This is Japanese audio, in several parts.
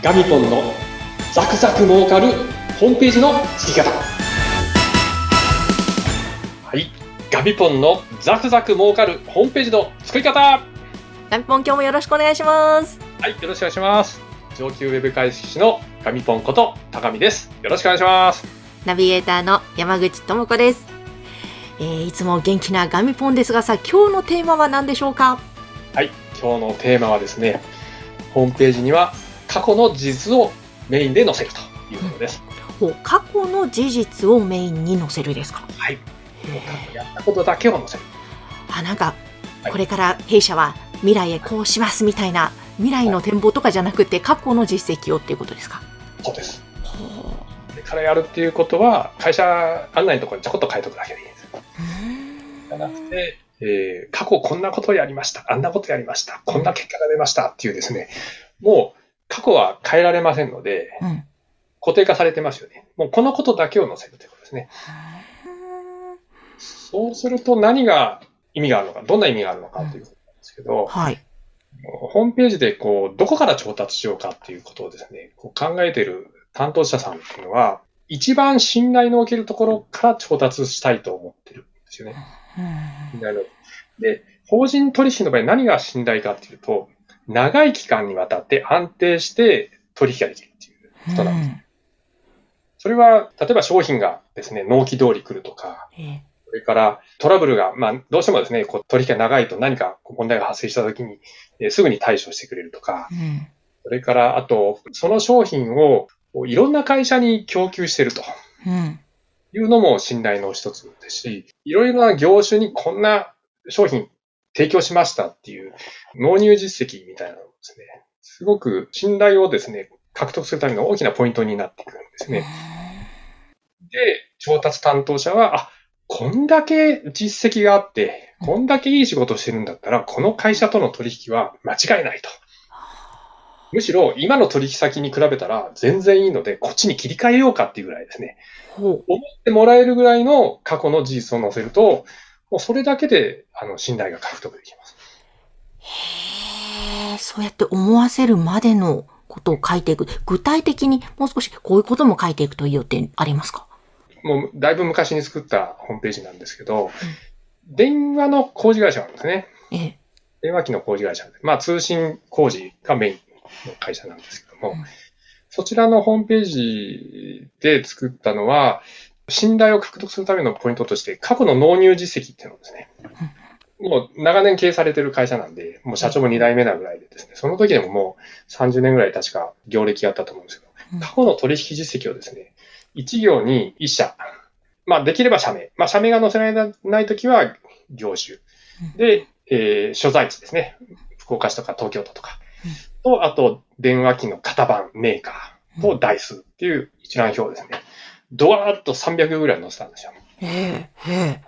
ガミポンのザクザク儲かるホームページの作り方。はい。ガミポンのザクザク儲かるホームページの作り方。はガミポン今日もよろしくお願いします。い。よろしくお願いします。上級ウェブ解析士のガミポンこと高見です。よろしくお願いします。ナビゲーターの山口智子です。えー、いつも元気なガミポンですがさ、今日のテーマは何でしょうか？はい。今日のテーマはですねホームページには過去の事実をメインで載せるということです、お過去の事実をメインに載せるですか？はい。やったことだけを載せる。あ、なんか、はい。これから弊社は未来へこうしますみたいな、未来の展望とかじゃなくて、過去の実績をっていうことですか？そうです。これからやるっていうことは会社案内のところにちょこっと書いとくだけでいいです。じゃなくて、えー過去こんなことやりました、あんなことやりました、こんな結果が出ましたっていうですね、もう過去は変えられませんので、うん。固定化されてますよね。もうこのことだけを載せるということですね。そうすると何が意味があるのか、どんな意味があるのかということなんですけど、はい。ホームページでこう、どこから調達しようかっていうことをですね、こう考えている担当者さんっていうのは、一番信頼のおけるところから調達したいと思ってるんですよね。信頼ので、法人取引の場合何が信頼かっていうと、長い期間にわたって安定して取引ができるっていうことなんです。それは、例えば商品がですね、納期通り来るとか、それからトラブルが、まあ、どうしてもですね、こう取引が長いと何か問題が発生したときに、えーすぐに対処してくれるとか。え、うん。それから、あと、その商品をいろんな会社に供給していると。うん。いうのも信頼の一つですし、いろいろな業種にこんな商品提供しましたっていう納入実績みたいなのもですね、すごく信頼をですね、獲得するための大きなポイントになってくるんですね。で、調達担当者は、あ、こんだけ実績があって、こんだけいい仕事をしてるんだったら、この会社との取引は間違いないと。むしろ、今の取引先に比べたら全然いいので、こっちに切り替えようかっていうぐらいですね。思ってもらえるぐらいの過去の事実を載せると、もうそれだけで、あの、信頼が獲得できます。へえ、そうやって思わせるまでのことを書いていく。具体的にもう少しこういうことも書いていくといいよってありますか？もう、だいぶ昔に作ったホームページなんですけど、電話の工事会社なんですね。ええ。電話機の工事会社で、まあ通信工事がメインの会社なんですけども、うんそちらのホームページで作ったのは、信頼を獲得するためのポイントとして、過去の納入実績っていうのをですね、もう長年経営されてる会社なんで、もう社長も2代目なぐらいでですね、その時でももう30年ぐらい確か業歴があったと思うんですけうん。ど、過去の取引実績をですね、1行に1社、まあできれば社名、まあ社名が載せられない時は業種、で、えー所在地ですね。福岡市とか東京都とか。と、あと、電話機の型番、メーカーと台数っていう一覧表をですね。ドワーッと300行ぐらい載せたんですよ。ええ。え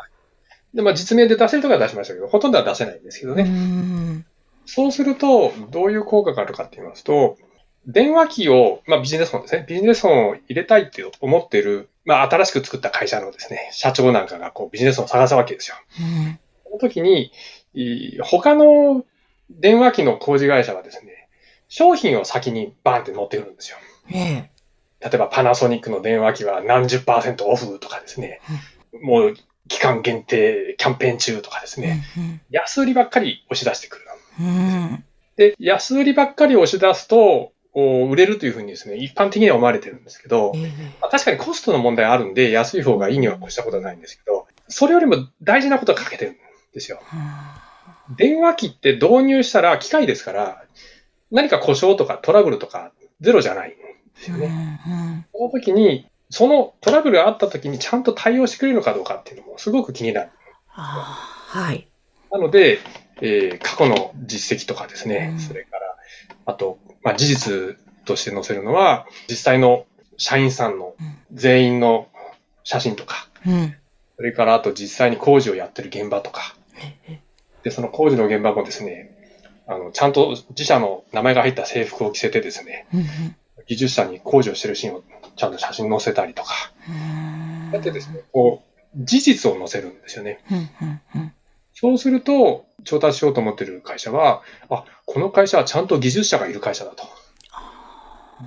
で、まあ実名で出せるとかは出しましたけど、ほとんどは出せないんですけどね。ん。そうすると、どういう効果があるかって言いますと、電話機を、まあビジネスフォンですね。ビジネスフォンを入れたいって思っている、まあ新しく作った会社のですね、社長なんかがこうビジネスフォンを探すわけですよ。うん。その時に、い他の電話機の工事会社はですね、商品を先にバーンって乗ってくるんですよ。ええ。例えばパナソニックの電話機は何十パーセントオフとかですね、もう期間限定キャンペーン中とかですね、安売りばっかり押し出してくる。で、安売りばっかり押し出すと、売れるというふうにですね、一般的には思われてるんですけど、ええ。まあ確かにコストの問題あるんで、安い方がいいには越したことはないんですけど、それよりも大事なことが欠けてるんですよ。電話機って導入したら機械ですから、何か故障とかトラブルとかゼロじゃない。んですよね。ね。その時に、そのトラブルがあった時にちゃんと対応してくれるのかどうかっていうのもすごく気になる。はい。なので、えー過去の実績とかですね、うんそれから、あと、まあ、事実として載せるのは、実際の社員さんの全員の写真とか、うん。それからあと実際に工事をやってる現場とか、で、その工事の現場もですね、あの、ちゃんと自社の名前が入った制服を着せてですね、うん。技術者に工事をしてるシーンをちゃんと写真載せたりとか、うん。やってですね、こう、事実を載せるんですよね。そうすると、調達しようと思ってる会社は、あ、この会社はちゃんと技術者がいる会社だと。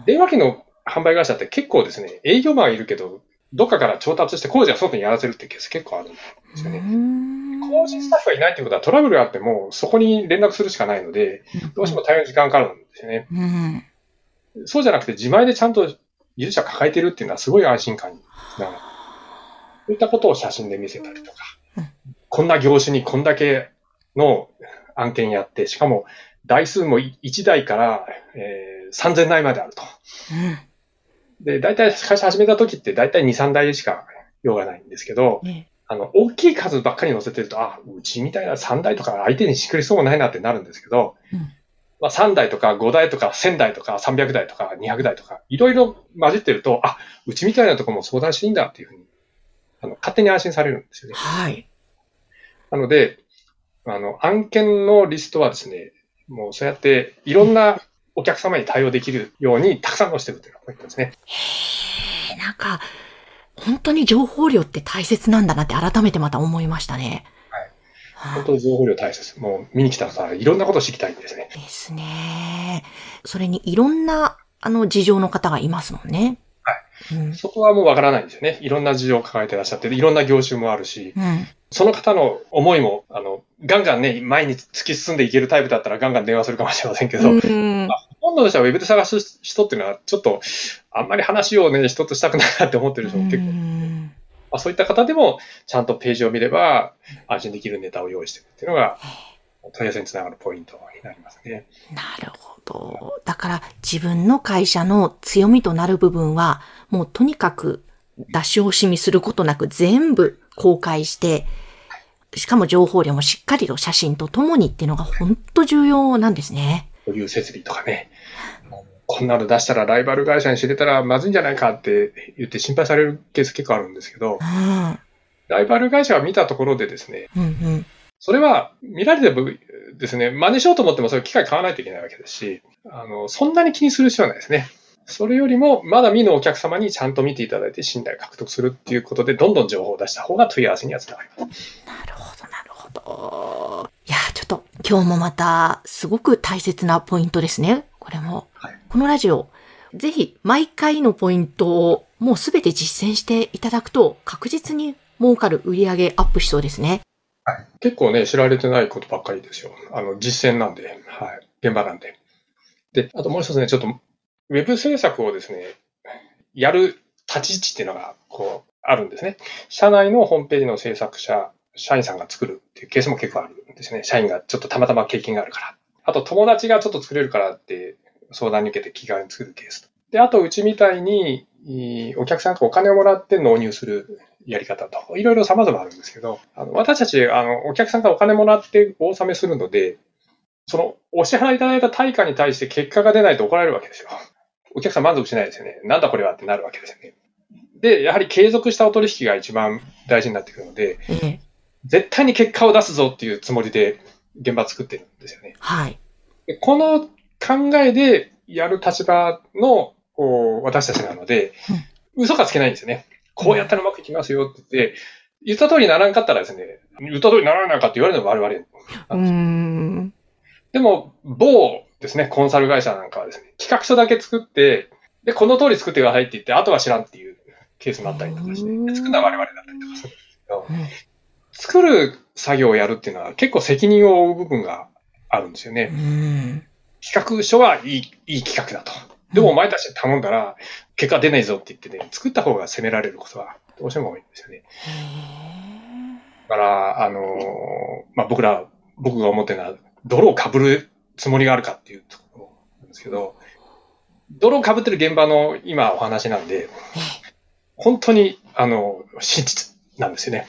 電話機の販売会社って結構ですね、営業マンはいるけど、どっかから調達して工事は外にやらせるってケース結構あるんですよね。工事スタッフがいないってことはトラブルがあっても、そこに連絡するしかないので、どうしても対応に時間かかるんですよね。うん。そうじゃなくて自前でちゃんと技術者抱えてるっていうのはすごい安心感につながる。そういったことを写真で見せたりとか、うんこんな業種にこんだけの案件やって、しかも台数も1台から、えー3000台まであると。うん。で、大体会社始めた時って大体2、3台しか用がないんですけど、ねあの、大きい数ばっかり載せてると、あ、うちみたいな3台とか相手にしてくれそうもないなってなるんですけど、うんまあ3台とか5台とか1000台とか300台とか200台とか、いろいろ混じってると、あ、うちみたいなとこも相談していいんだっていうふうに、あの、勝手に安心されるんですよね。はい。なので、あの、案件のリストはですね、もうそうやっていろんなお客様に対応できるようにたくさん載せてるというのがポイントですね。へえ、なんか、本当に情報量って大切なんだなって改めてまた思いましたね。はい本当に情報量大切。もう見に来たらいろんなことを知りたいんですね。ですね。それにいろんな、あの、事情の方がいますもんね。はい。うん。そこはもうわからないんですよね。いろんな事情を抱えてらっしゃって、いろんな業種もあるし、うん。その方の思いも、あの、ガンガンね、前に突き進んでいけるタイプだったらガンガン電話するかもしれませんけど、うん。ほとんどの人はウェブで探す人っていうのは、ちょっと、あんまり話をね、人としたくないなって思ってる人も結構、まあ、そういった方でも、ちゃんとページを見れば、安心できるネタを用意していくっていうのが、問い合わせにつながるポイントになりますね。なるほど。だから自分の会社の強みとなる部分は、もうとにかく出し惜しみすることなく全部公開して、しかも情報量もしっかりと写真とともにっていうのが本当重要なんですね。保有設備とかね、こんなの出したらライバル会社に知れたらまずいんじゃないかって言って心配されるケース結構あるんですけど、うん。ライバル会社が見たところでですね、うんうん。それは見られてもですね、真似しようと思ってもそれ機械買わないといけないわけですし、あの、そんなに気にする必要はないですね。それよりも、まだ見ぬお客様にちゃんと見ていただいて信頼獲得するっていうことで、どんどん情報を出した方が問い合わせにはつながります。なるほど、なるほど。今日もまたすごく大切なポイントですね。これも。はいこのラジオ、ぜひ毎回のポイントをもうすべて実践していただくと確実に儲かる売り上げアップしそうですね。結構ね、知られてないことばっかりですよ。あの、実践なんで、はい。現場なんで。で、あともう一つね、ちょっと、ウェブ制作をですね、やる立ち位置っていうのが、こう、あるんですね。社内のホームページの制作者、社員さんが作るっていうケースも結構あるんですね。社員がちょっとたまたま経験があるから。あと、友達がちょっと作れるからって相談に受けて気軽に作るケース。で、あと、うちみたいに、お客さんからお金をもらって納入するやり方と、いろいろ様々あるんですけど、あの私たち、あの、お客さんからお金もらってお納めするので、その、お支払いいただいた対価に対して結果が出ないと怒られるわけですよ。お客さん満足しないですよね。なんだこれはってなるわけですよね。で、やはり継続したお取引が一番大事になってくるので、絶対に結果を出すぞっていうつもりで現場作ってるんですよね。はい。でこの考えでやる立場のこう私たちなので、嘘がつけないんですよね。こうやったらうまくいきますよって言って、言った通りにならんかったらですね、言った通りにならないかって言われるのは我々。うーん。でも、某ですね、コンサル会社なんかはですね、企画書だけ作って、で、この通り作ってくださいって言って、あとは知らんっていうケースもあったりとかして、うんで作るのは我々だったりとかするんですけど、うん作る作業をやるっていうのは結構責任を負う部分があるんですようね。ん。企画書はいい、いい企画だと。でもお前たちに頼んだら、結果出ないぞって言ってね、作った方が責められることはどうしても多いんですよね。だから、あのーまあ、僕ら、僕が思ってるのは、泥を被るつもりがあるかっていうところなんですけど、泥を被ってる現場の今お話なんで、本当に、あの、真実なんですよね。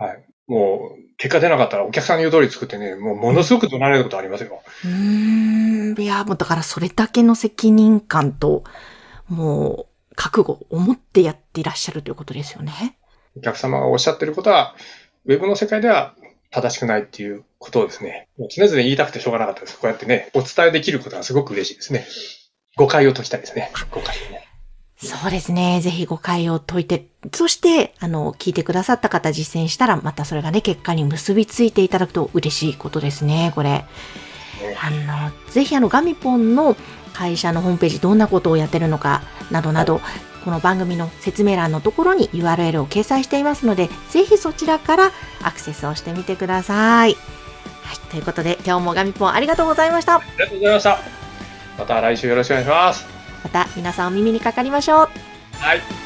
うんはい。もう、結果出なかったらお客さんの言う通り作ってね、もうものすごく怒鳴られることありますよ。うーん。いや、もうだからそれだけの責任感と、もう、覚悟を持ってやっていらっしゃるということですよね。お客様がおっしゃってることは、ウェブの世界では正しくないっていうことをですね、もう常々言いたくてしょうがなかったです。こうやってね、お伝えできることがすごく嬉しいですね。誤解を解きたいですね。誤解をね。そうですね。ぜひ誤解を解いて、そして、あの、聞いてくださった方実践したら、またそれがね、結果に結びついていただくと嬉しいことですね、これ。あの、ぜひあの、ガミポンの会社のホームページどんなことをやってるのかなどなど、この番組の説明欄のところに URL を掲載していますので、ぜひそちらからアクセスをしてみてください。はい。ということで、今日もガミポンありがとうございました。ありがとうございました。また来週よろしくお願いします。また皆さんお耳にかかりましょう。はい。